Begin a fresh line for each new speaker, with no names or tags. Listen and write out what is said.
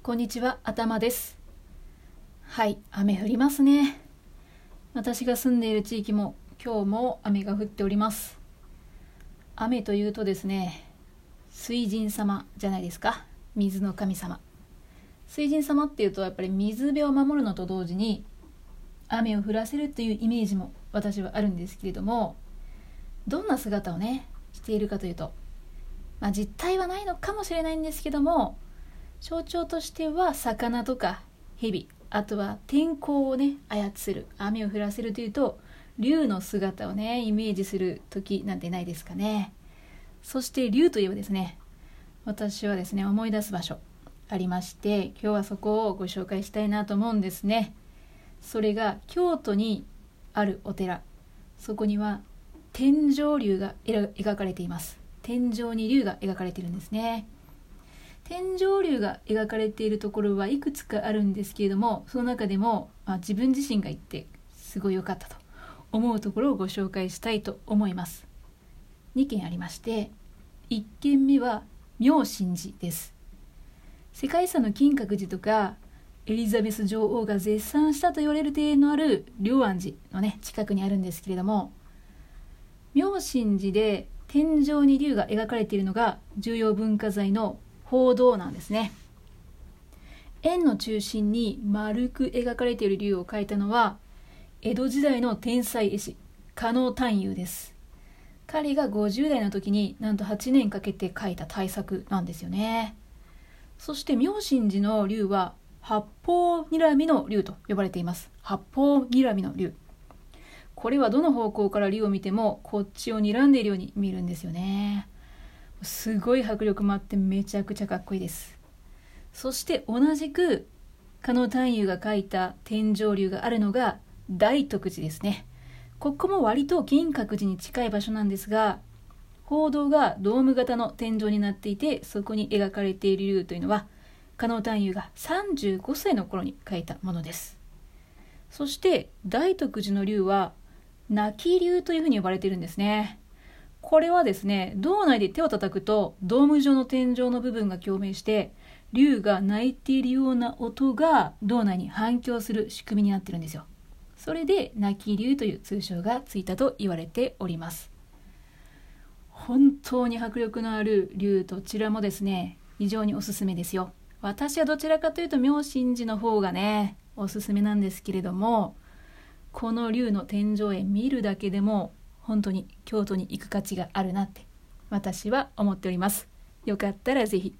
こんにちは、頭です。はい、雨降りますね。私が住んでいる地域も今日も雨が降っております。雨というとですね、水神様じゃないですか。水の神様。水神様っていうとやっぱり水辺を守るのと同時に雨を降らせるっていうイメージも私はあるんですけれども、どんな姿をね、しているかというと、まあ実態はないのかもしれないんですけども、象徴としては魚とか蛇あとは天候をね操る雨を降らせるというと竜の姿をねイメージする時なんてないですかね。そして竜といえばですね私はですね思い出す場所ありまして今日はそこをご紹介したいなと思うんですね。それが京都にあるお寺。そこには天井竜が描かれています。天井に竜が描かれているんですね。天井竜が描かれているところはいくつかあるんですけれどもその中でも、まあ、自分自身が行ってすごい良かったと思うところをご紹介したいと思います。2件ありまして1件目は妙心寺です。世界遺産の金閣寺とかエリザベス女王が絶賛したと言われる庭園のある龍安寺のね近くにあるんですけれども妙心寺で天井に龍が描かれているのが重要文化財の報道なんですね。円の中心に丸く描かれている竜を描いたのは江戸時代の天才絵師加納探幽です。彼が50代の時になんと8年かけて描いた大作なんですよね。そして妙心寺の竜は八方睨みの竜と呼ばれています。八方睨みの竜。これはどの方向から竜を見てもこっちを睨んでいるように見えるんですよね。すごい迫力もあってめちゃくちゃかっこいいです。そして同じく加納探幽が描いた天井竜があるのが大徳寺ですね。ここも割と金閣寺に近い場所なんですが報道がドーム型の天井になっていてそこに描かれている竜というのは加納探幽が35歳の頃に描いたものです。そして大徳寺の竜は泣き竜というふうに呼ばれているんですね。これはですね胴内で手を叩くとドーム状の天井の部分が共鳴して竜が鳴いているような音が胴内に反響する仕組みになってるんですよ。それで泣き竜という通称がついたと言われております。本当に迫力のある竜どちらもですね非常におすすめですよ。私はどちらかというと妙心寺の方がねおすすめなんですけれどもこの竜の天井絵見るだけでも本当に京都に行く価値があるなって私は思っております。よかったらぜひ